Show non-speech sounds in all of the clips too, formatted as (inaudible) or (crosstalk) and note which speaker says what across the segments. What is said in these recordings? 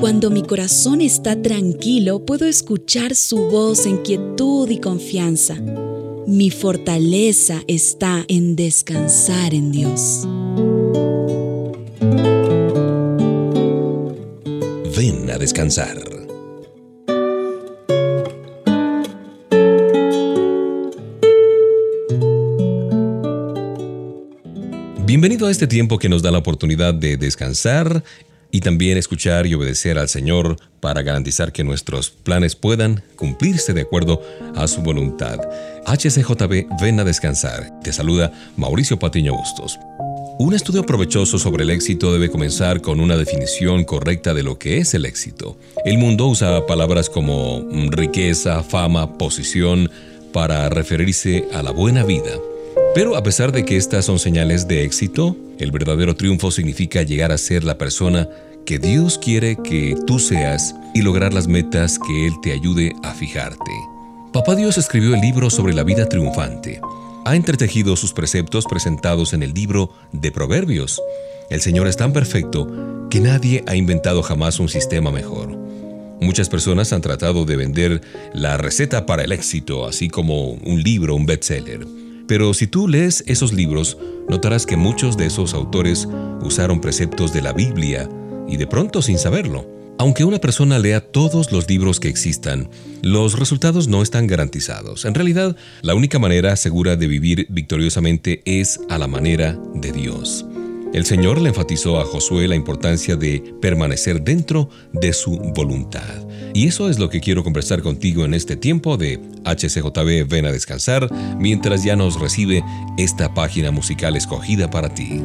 Speaker 1: Cuando mi corazón está tranquilo, puedo escuchar su voz en quietud y confianza. Mi fortaleza está en descansar en Dios.
Speaker 2: Ven a descansar. Bienvenido a este tiempo que nos da la oportunidad de descansar y también escuchar y obedecer al Señor para garantizar que nuestros planes puedan cumplirse de acuerdo a su voluntad. HCJB, ven a descansar. Te saluda Mauricio Patiño Bustos. Un estudio provechoso sobre el éxito debe comenzar con una definición correcta de lo que es el éxito. El mundo usa palabras como riqueza, fama, posición para referirse a la buena vida. Pero a pesar de que estas son señales de éxito, el verdadero triunfo significa llegar a ser la persona que Dios quiere que tú seas y lograr las metas que Él te ayude a fijarte. Papá Dios escribió el libro sobre la vida triunfante. Ha entretejido sus preceptos presentados en el libro de Proverbios. El Señor es tan perfecto que nadie ha inventado jamás un sistema mejor. Muchas personas han tratado de vender la receta para el éxito, así como un libro, un bestseller. Pero si tú lees esos libros, notarás que muchos de esos autores usaron preceptos de la Biblia y de pronto sin saberlo. Aunque una persona lea todos los libros que existan, los resultados no están garantizados. En realidad, la única manera segura de vivir victoriosamente es a la manera de Dios. El Señor le enfatizó a Josué la importancia de permanecer dentro de su voluntad. Y eso es lo que quiero conversar contigo en este tiempo de HCJB Ven a descansar, mientras ya nos recibe esta página musical escogida para ti.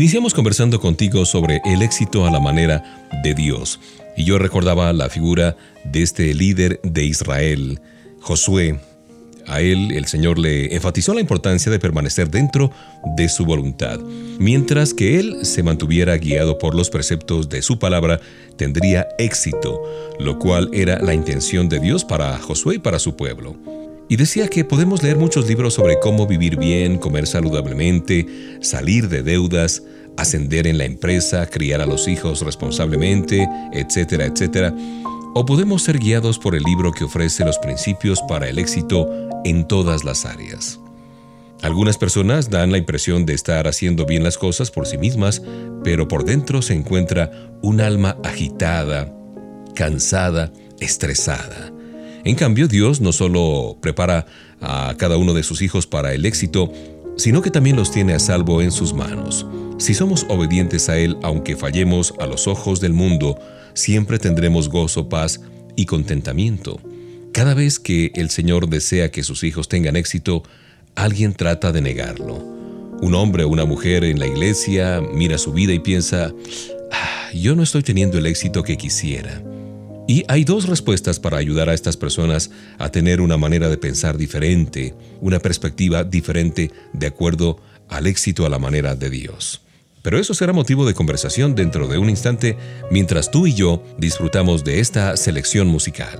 Speaker 2: Iniciamos conversando contigo sobre el éxito a la manera de Dios. Y yo recordaba la figura de este líder de Israel, Josué, A él el Señor le enfatizó la importancia de permanecer dentro de su voluntad. Mientras que él se mantuviera guiado por los preceptos de su palabra, tendría éxito, lo cual era la intención de Dios para Josué y para su pueblo. Y decía que podemos leer muchos libros sobre cómo vivir bien, comer saludablemente, salir de deudas, ascender en la empresa, criar a los hijos responsablemente, etcétera, etcétera. O podemos ser guiados por el libro que ofrece los principios para el éxito en todas las áreas. Algunas personas dan la impresión de estar haciendo bien las cosas por sí mismas, pero por dentro se encuentra un alma agitada, cansada, estresada. En cambio, Dios no solo prepara a cada uno de sus hijos para el éxito, sino que también los tiene a salvo en sus manos. Si somos obedientes a Él, aunque fallemos a los ojos del mundo, siempre tendremos gozo, paz y contentamiento. Cada vez que el Señor desea que sus hijos tengan éxito, alguien trata de negarlo. Un hombre o una mujer en la iglesia mira su vida y piensa, ah, yo no estoy teniendo el éxito que quisiera. Y hay dos respuestas para ayudar a estas personas a tener una manera de pensar diferente, una perspectiva diferente de acuerdo al éxito a la manera de Dios. Pero eso será motivo de conversación dentro de un instante mientras tú y yo disfrutamos de esta selección musical.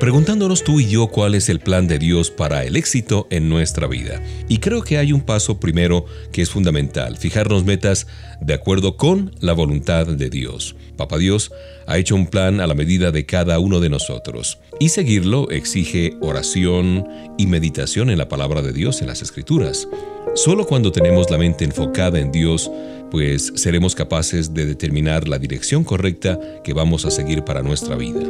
Speaker 2: Preguntándonos tú y yo cuál es el plan de Dios para el éxito en nuestra vida. Y creo que hay un paso primero que es fundamental, fijarnos metas de acuerdo con la voluntad de Dios. Papá Dios ha hecho un plan a la medida de cada uno de nosotros y seguirlo exige oración y meditación en la palabra de Dios en las Escrituras. Solo cuando tenemos la mente enfocada en Dios, pues seremos capaces de determinar la dirección correcta que vamos a seguir para nuestra vida.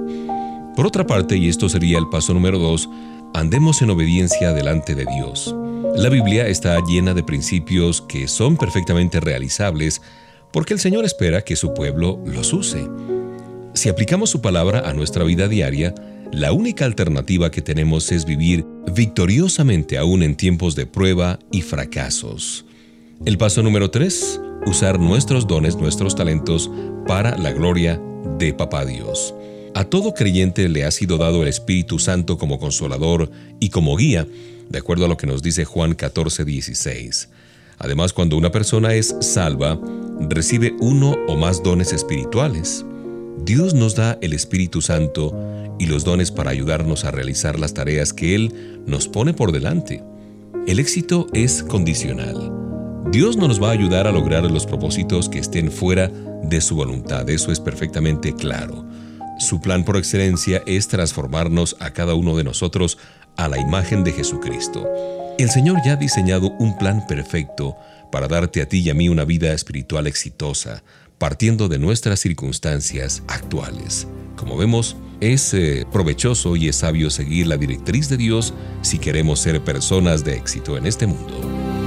Speaker 2: Por otra parte, y esto sería el paso número dos, andemos en obediencia delante de Dios. La Biblia está llena de principios que son perfectamente realizables porque el Señor espera que su pueblo los use. Si aplicamos su palabra a nuestra vida diaria, la única alternativa que tenemos es vivir victoriosamente aún en tiempos de prueba y fracasos. El paso número 3. Usar nuestros dones, nuestros talentos para la gloria de Papá Dios. A todo creyente le ha sido dado el Espíritu Santo como consolador y como guía, de acuerdo a lo que nos dice Juan 14, 16. Además, cuando una persona es salva, recibe uno o más dones espirituales. Dios nos da el Espíritu Santo y los dones para ayudarnos a realizar las tareas que Él nos pone por delante. El éxito es condicional. Dios no nos va a ayudar a lograr los propósitos que estén fuera de su voluntad, eso es perfectamente claro. Su plan por excelencia es transformarnos a cada uno de nosotros a la imagen de Jesucristo. El Señor ya ha diseñado un plan perfecto para darte a ti y a mí una vida espiritual exitosa, partiendo de nuestras circunstancias actuales. Como vemos, es eh, provechoso y es sabio seguir la directriz de Dios si queremos ser personas de éxito en este mundo.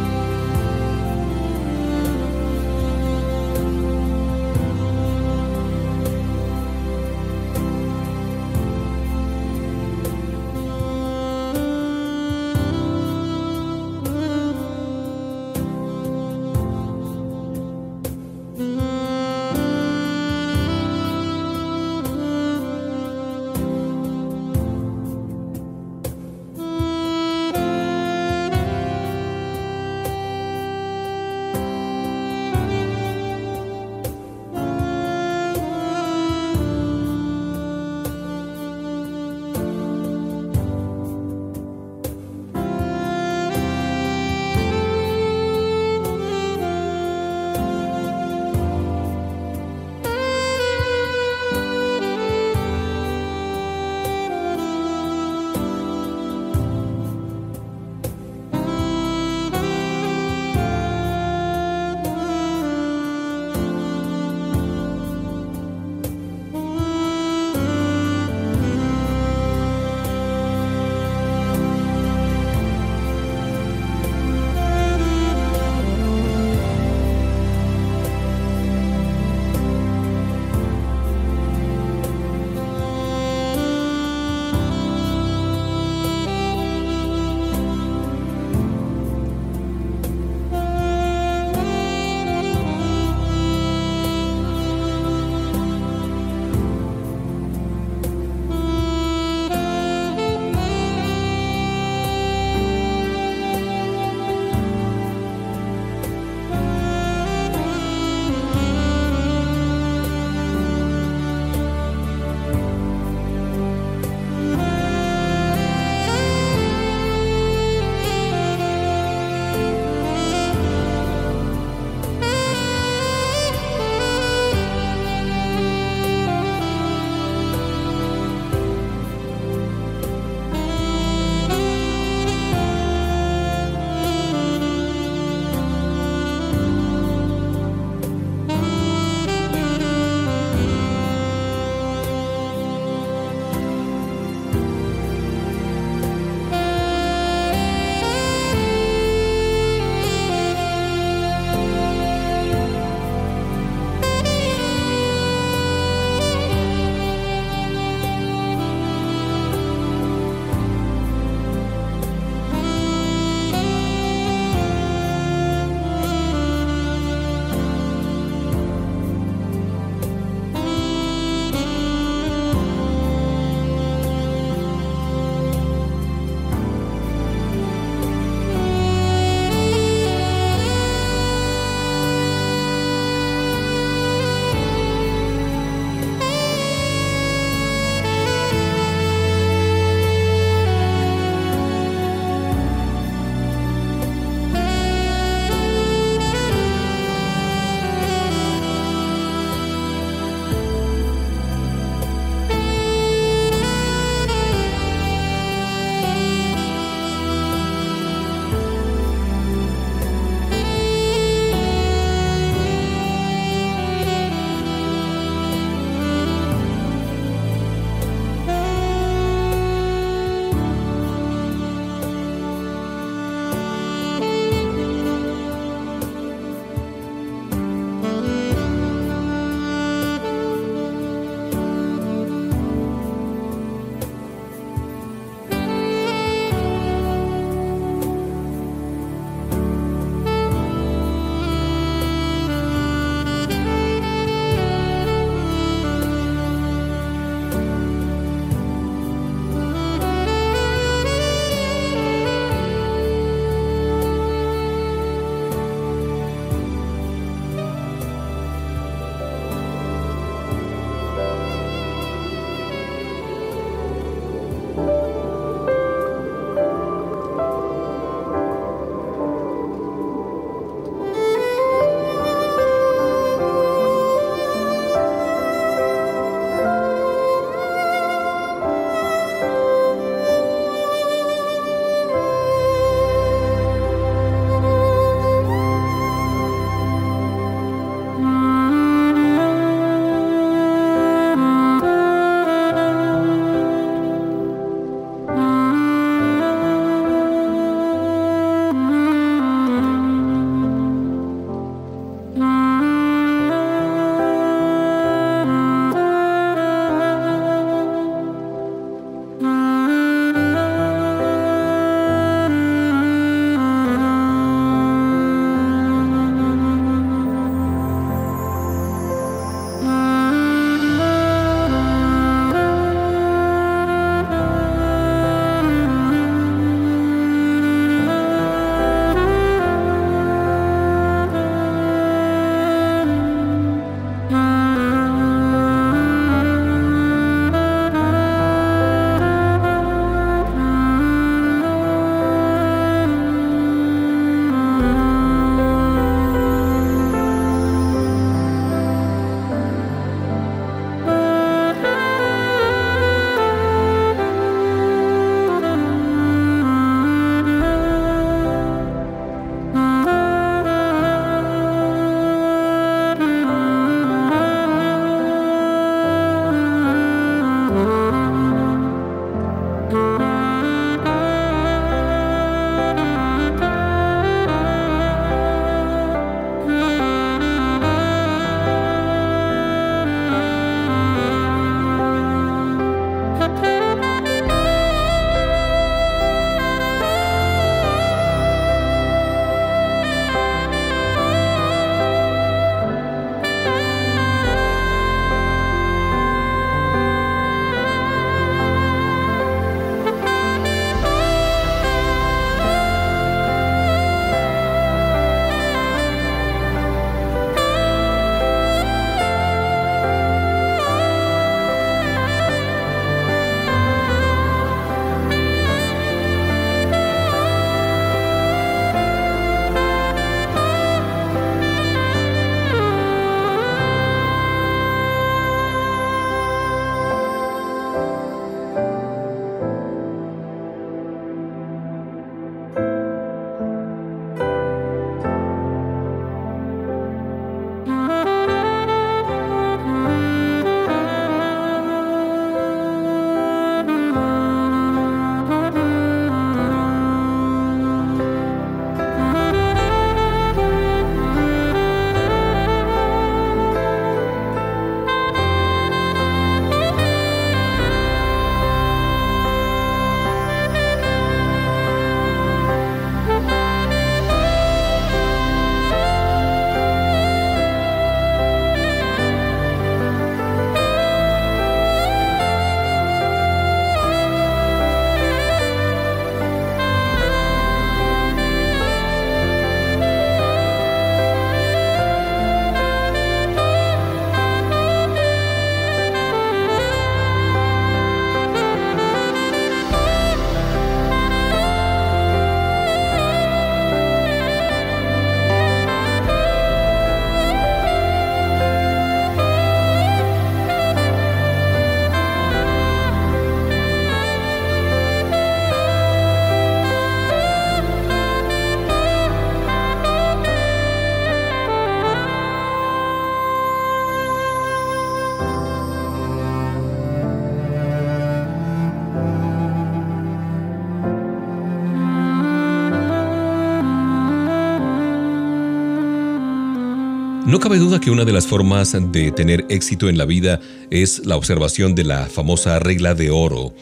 Speaker 2: Cabe duda que una de las formas de tener éxito en la vida es la observación de la famosa regla de oro.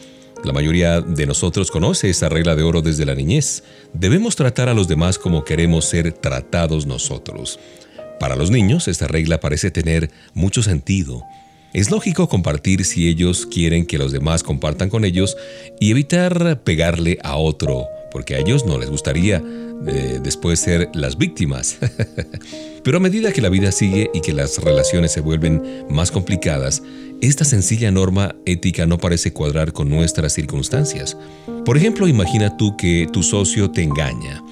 Speaker 2: La mayoría de nosotros conoce esa regla de oro desde la niñez. Debemos tratar a los demás como queremos ser tratados nosotros. Para los niños, esta regla parece tener mucho sentido. Es lógico compartir si ellos quieren que los demás compartan con ellos y evitar pegarle a otro, porque a ellos no les gustaría eh, después ser las víctimas. (laughs) Pero a medida que la vida sigue y que las relaciones se vuelven más complicadas, esta sencilla norma ética no parece cuadrar con nuestras circunstancias. Por ejemplo, imagina tú que tu socio te engaña.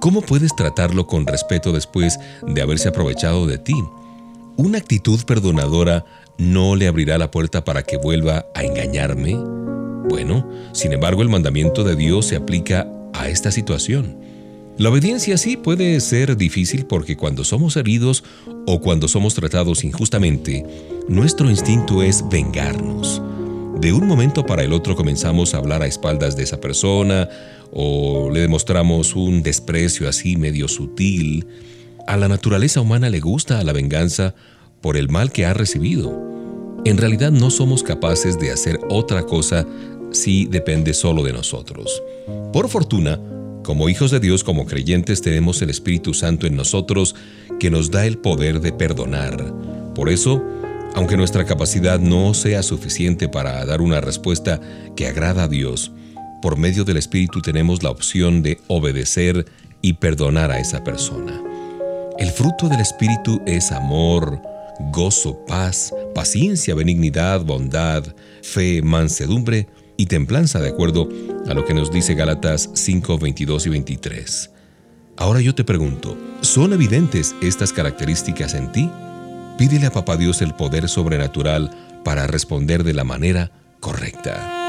Speaker 2: ¿Cómo puedes tratarlo con respeto después de haberse aprovechado de ti? ¿Una actitud perdonadora no le abrirá la puerta para que vuelva a engañarme? Bueno, sin embargo, el mandamiento de Dios se aplica a esta situación. La obediencia sí puede ser difícil porque cuando somos heridos o cuando somos tratados injustamente, nuestro instinto es vengarnos. De un momento para el otro comenzamos a hablar a espaldas de esa persona o le demostramos un desprecio así medio sutil. A la naturaleza humana le gusta la venganza por el mal que ha recibido. En realidad no somos capaces de hacer otra cosa si depende solo de nosotros. Por fortuna, como hijos de Dios, como creyentes, tenemos el Espíritu Santo en nosotros que nos da el poder de perdonar. Por eso, aunque nuestra capacidad no sea suficiente para dar una respuesta que agrada a Dios, por medio del Espíritu tenemos la opción de obedecer y perdonar a esa persona. El fruto del Espíritu es amor, gozo, paz, paciencia, benignidad, bondad, fe, mansedumbre, y templanza, de acuerdo a lo que nos dice Gálatas 5, 22 y 23. Ahora yo te pregunto, ¿son evidentes estas características en ti? Pídele a Papá Dios el poder sobrenatural para responder de la manera correcta.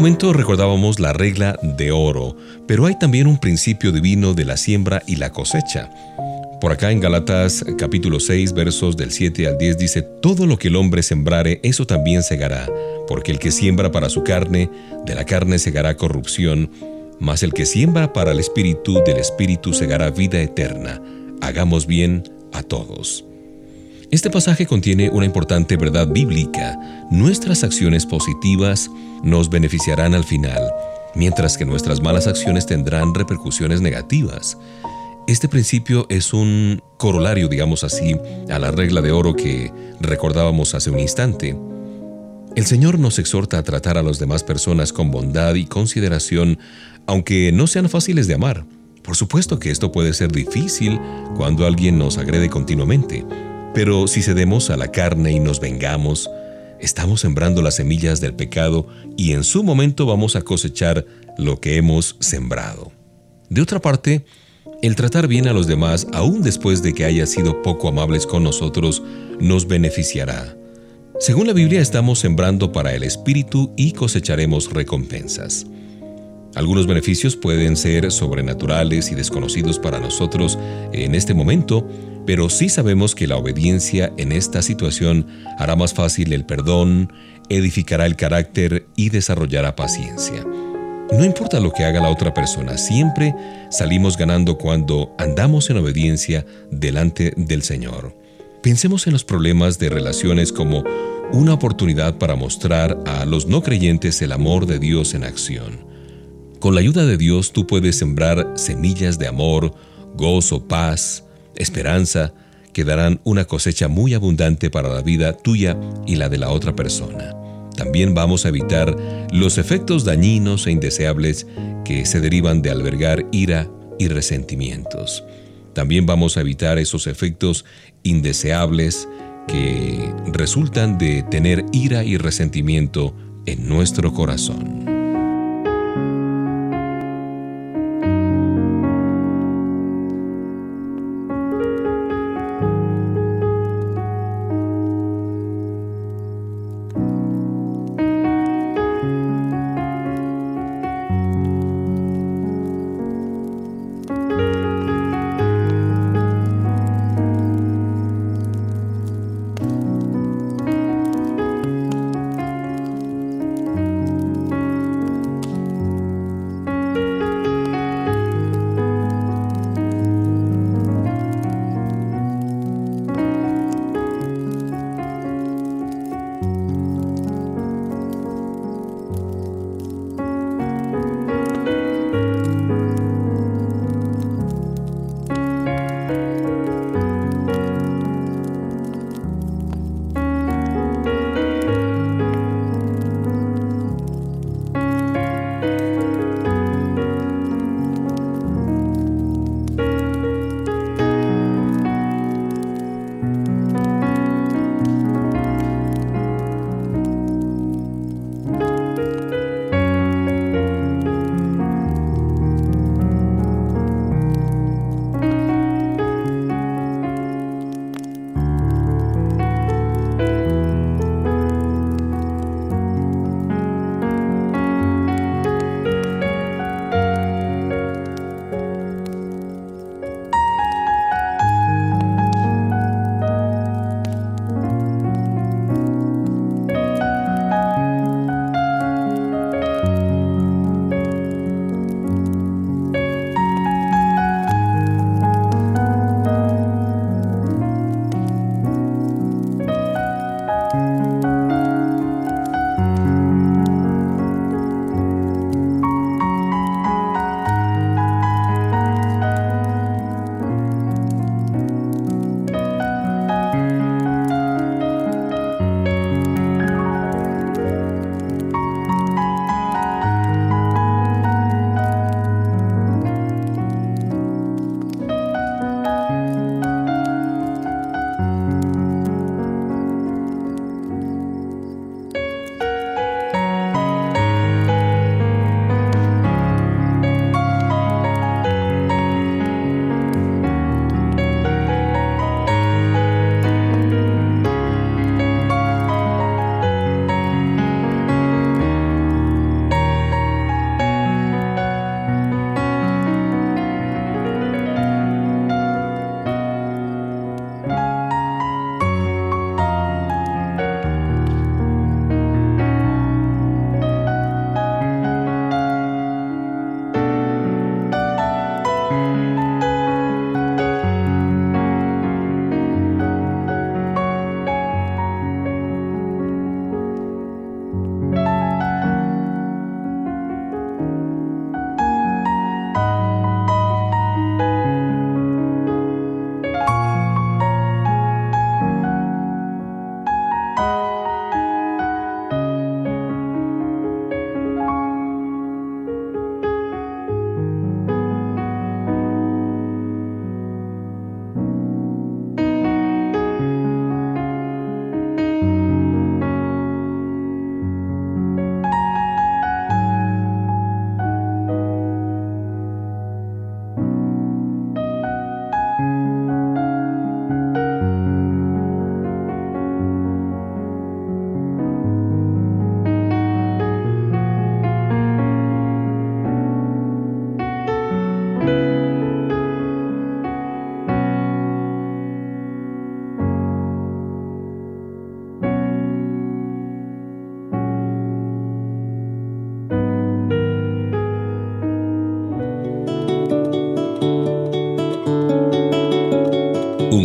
Speaker 2: Momento recordábamos la regla de oro, pero hay también un principio divino de la siembra y la cosecha. Por acá en Galatas capítulo 6 versos del 7 al 10 dice, Todo lo que el hombre sembrare, eso también segará, porque el que siembra para su carne, de la carne segará corrupción, mas el que siembra para el espíritu, del espíritu segará vida eterna. Hagamos bien a todos. Este pasaje contiene una importante verdad bíblica. Nuestras acciones positivas nos beneficiarán al final, mientras que nuestras malas acciones tendrán repercusiones negativas. Este principio es un corolario, digamos así, a la regla de oro que recordábamos hace un instante. El Señor nos exhorta a tratar a las demás personas con bondad y consideración, aunque no sean fáciles de amar. Por supuesto que esto puede ser difícil cuando alguien nos agrede continuamente, pero si cedemos a la carne y nos vengamos, estamos sembrando las semillas del pecado y en su momento vamos a cosechar lo que hemos sembrado. De otra parte, el tratar bien a los demás, aun después de que haya sido poco amables con nosotros, nos beneficiará. Según la Biblia, estamos sembrando para el Espíritu y cosecharemos recompensas. Algunos beneficios pueden ser sobrenaturales y desconocidos para nosotros en este momento, pero sí sabemos que la obediencia en esta situación hará más fácil el perdón, edificará el carácter y desarrollará paciencia. No importa lo que haga la otra persona, siempre salimos ganando cuando andamos en obediencia delante del Señor. Pensemos en los problemas de relaciones como una oportunidad para mostrar a los no creyentes el amor de Dios en acción. Con la ayuda de Dios tú puedes sembrar semillas de amor, gozo, paz, esperanza, que darán una cosecha muy abundante para la vida tuya y la de la otra persona. También vamos a evitar los efectos dañinos e indeseables que se derivan de albergar ira y resentimientos. También vamos a evitar esos efectos indeseables que resultan de tener ira y resentimiento en nuestro corazón.